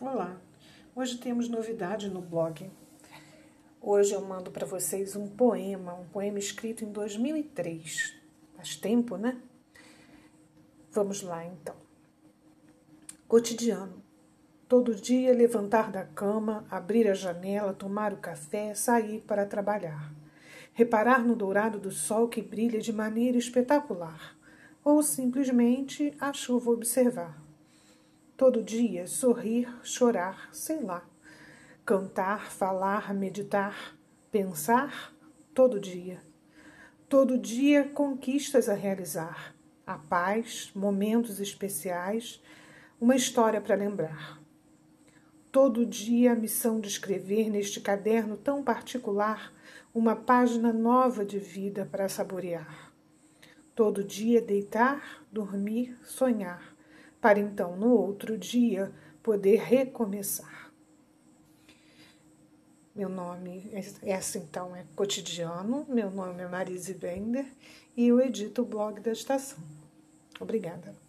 Olá, hoje temos novidade no blog. Hoje eu mando para vocês um poema, um poema escrito em 2003. Faz tempo, né? Vamos lá então. Cotidiano. Todo dia levantar da cama, abrir a janela, tomar o café, sair para trabalhar. Reparar no dourado do sol que brilha de maneira espetacular, ou simplesmente a chuva observar Todo dia sorrir, chorar, sei lá. Cantar, falar, meditar, pensar, todo dia. Todo dia conquistas a realizar, a paz, momentos especiais, uma história para lembrar. Todo dia a missão de escrever neste caderno tão particular uma página nova de vida para saborear. Todo dia deitar, dormir, sonhar para então no outro dia poder recomeçar. Meu nome, essa então é cotidiano, meu nome é Marise Bender e eu edito o blog da estação. Obrigada.